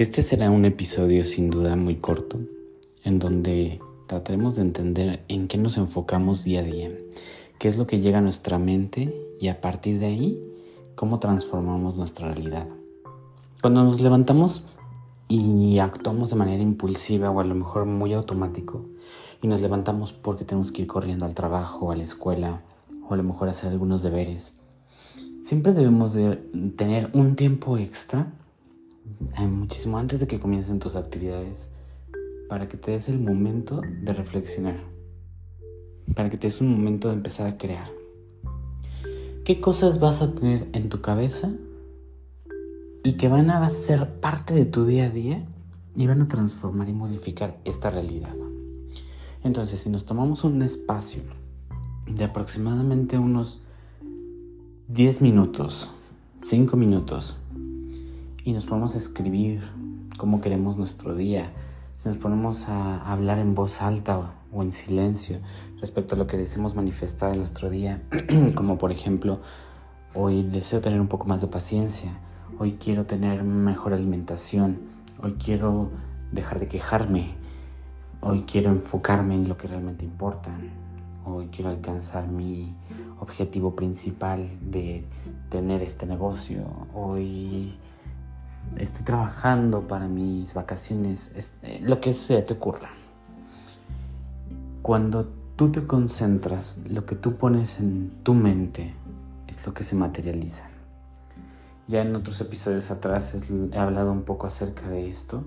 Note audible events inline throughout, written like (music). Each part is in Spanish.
Este será un episodio sin duda muy corto, en donde trataremos de entender en qué nos enfocamos día a día, qué es lo que llega a nuestra mente y a partir de ahí, cómo transformamos nuestra realidad. Cuando nos levantamos y actuamos de manera impulsiva o a lo mejor muy automático, y nos levantamos porque tenemos que ir corriendo al trabajo, a la escuela, o a lo mejor hacer algunos deberes, siempre debemos de tener un tiempo extra muchísimo antes de que comiencen tus actividades, para que te des el momento de reflexionar, para que te des un momento de empezar a crear. ¿Qué cosas vas a tener en tu cabeza y que van a ser parte de tu día a día y van a transformar y modificar esta realidad? Entonces, si nos tomamos un espacio de aproximadamente unos 10 minutos, 5 minutos, y nos ponemos a escribir cómo queremos nuestro día, si nos ponemos a hablar en voz alta o en silencio respecto a lo que deseamos manifestar en nuestro día, (clears throat) como por ejemplo, hoy deseo tener un poco más de paciencia, hoy quiero tener mejor alimentación, hoy quiero dejar de quejarme, hoy quiero enfocarme en lo que realmente importa, hoy quiero alcanzar mi objetivo principal de tener este negocio, hoy estoy trabajando para mis vacaciones, eh, lo que sea te ocurra. Cuando tú te concentras, lo que tú pones en tu mente es lo que se materializa. Ya en otros episodios atrás he hablado un poco acerca de esto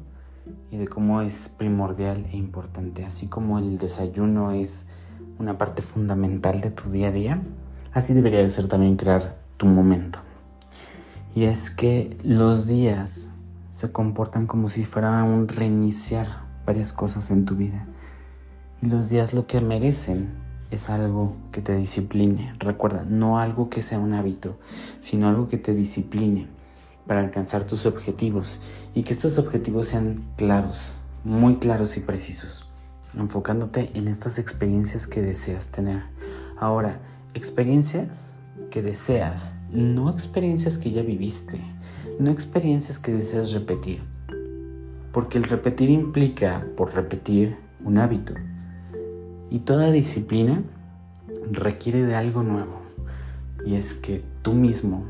y de cómo es primordial e importante, así como el desayuno es una parte fundamental de tu día a día, así debería de ser también crear tu momento. Y es que los días se comportan como si fuera un reiniciar varias cosas en tu vida. Y los días lo que merecen es algo que te discipline. Recuerda, no algo que sea un hábito, sino algo que te discipline para alcanzar tus objetivos y que estos objetivos sean claros, muy claros y precisos, enfocándote en estas experiencias que deseas tener. Ahora, experiencias que deseas, no experiencias que ya viviste, no experiencias que deseas repetir. Porque el repetir implica, por repetir, un hábito. Y toda disciplina requiere de algo nuevo. Y es que tú mismo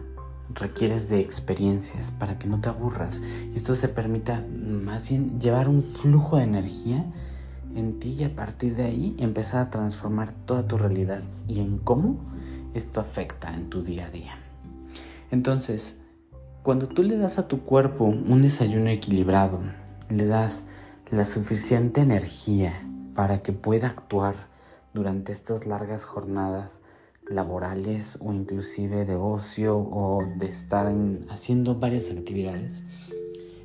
requieres de experiencias para que no te aburras. Y esto se permita más bien llevar un flujo de energía en ti y a partir de ahí empezar a transformar toda tu realidad. ¿Y en cómo? Esto afecta en tu día a día. Entonces, cuando tú le das a tu cuerpo un desayuno equilibrado, le das la suficiente energía para que pueda actuar durante estas largas jornadas laborales o inclusive de ocio o de estar haciendo varias actividades,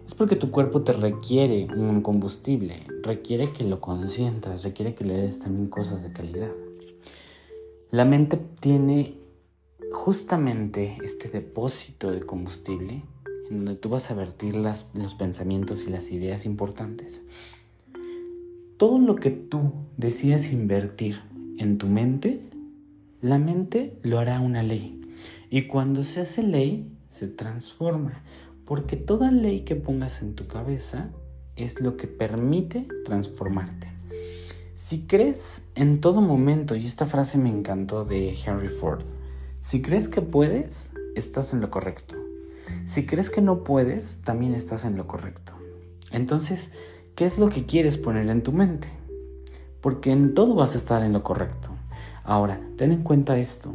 es porque tu cuerpo te requiere un combustible, requiere que lo consientas, requiere que le des también cosas de calidad. La mente tiene justamente este depósito de combustible en donde tú vas a vertir los pensamientos y las ideas importantes. Todo lo que tú decidas invertir en tu mente, la mente lo hará una ley. Y cuando se hace ley, se transforma. Porque toda ley que pongas en tu cabeza es lo que permite transformarte. Si crees en todo momento, y esta frase me encantó de Henry Ford, si crees que puedes, estás en lo correcto. Si crees que no puedes, también estás en lo correcto. Entonces, ¿qué es lo que quieres poner en tu mente? Porque en todo vas a estar en lo correcto. Ahora, ten en cuenta esto,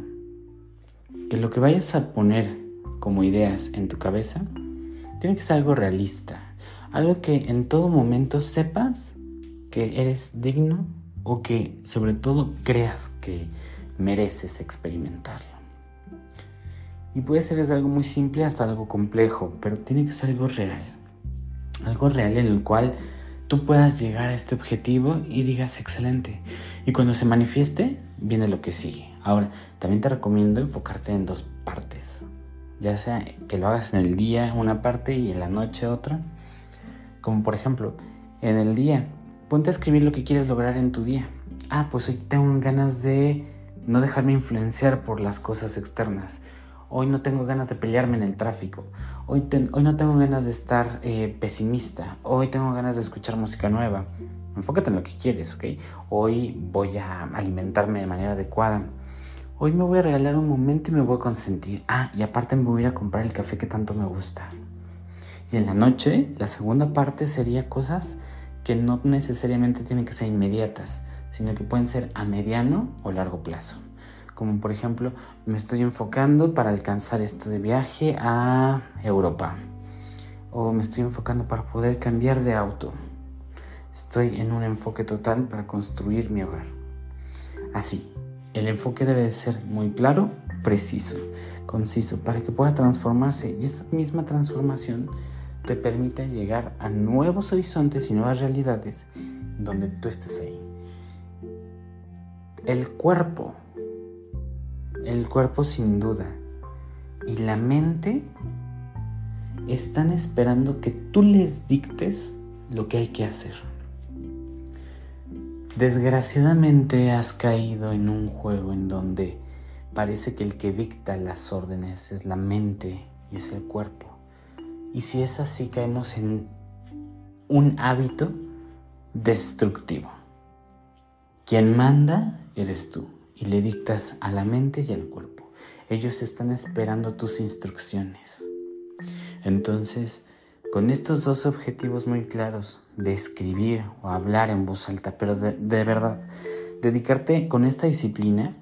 que lo que vayas a poner como ideas en tu cabeza, tiene que ser algo realista, algo que en todo momento sepas que eres digno o que sobre todo creas que mereces experimentarlo. Y puede ser desde algo muy simple hasta algo complejo, pero tiene que ser algo real. Algo real en el cual tú puedas llegar a este objetivo y digas excelente. Y cuando se manifieste, viene lo que sigue. Ahora, también te recomiendo enfocarte en dos partes. Ya sea que lo hagas en el día una parte y en la noche otra. Como por ejemplo, en el día Ponte a escribir lo que quieres lograr en tu día. Ah, pues hoy tengo ganas de no dejarme influenciar por las cosas externas. Hoy no tengo ganas de pelearme en el tráfico. Hoy, hoy no tengo ganas de estar eh, pesimista. Hoy tengo ganas de escuchar música nueva. Enfócate en lo que quieres, ¿ok? Hoy voy a alimentarme de manera adecuada. Hoy me voy a regalar un momento y me voy a consentir. Ah, y aparte me voy a ir a comprar el café que tanto me gusta. Y en la noche, la segunda parte sería cosas que no necesariamente tienen que ser inmediatas, sino que pueden ser a mediano o largo plazo como por ejemplo me estoy enfocando para alcanzar esto de viaje a Europa o me estoy enfocando para poder cambiar de auto. Estoy en un enfoque total para construir mi hogar. Así, el enfoque debe ser muy claro, preciso, conciso, para que pueda transformarse y esta misma transformación te permita llegar a nuevos horizontes y nuevas realidades donde tú estés ahí. El cuerpo el cuerpo sin duda y la mente están esperando que tú les dictes lo que hay que hacer. Desgraciadamente has caído en un juego en donde parece que el que dicta las órdenes es la mente y es el cuerpo. Y si es así caemos en un hábito destructivo. Quien manda eres tú y le dictas a la mente y al cuerpo. Ellos están esperando tus instrucciones. Entonces, con estos dos objetivos muy claros, de escribir o hablar en voz alta, pero de, verdad, dedicarte con esta disciplina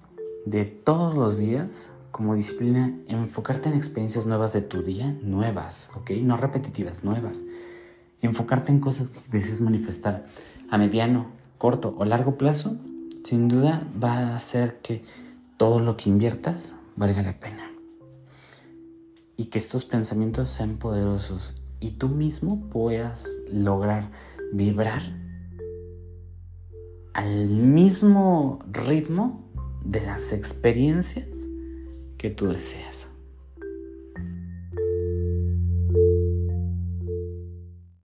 de todos los días, como disciplina, enfocarte en experiencias nuevas de tu día, nuevas, ¿ok? No repetitivas, nuevas. Y enfocarte en cosas que deseas manifestar a mediano, corto o largo plazo, sin duda va a hacer que todo lo que inviertas valga la pena. Y que estos pensamientos sean poderosos y tú mismo puedas lograr vibrar al mismo ritmo de las experiencias que tú deseas.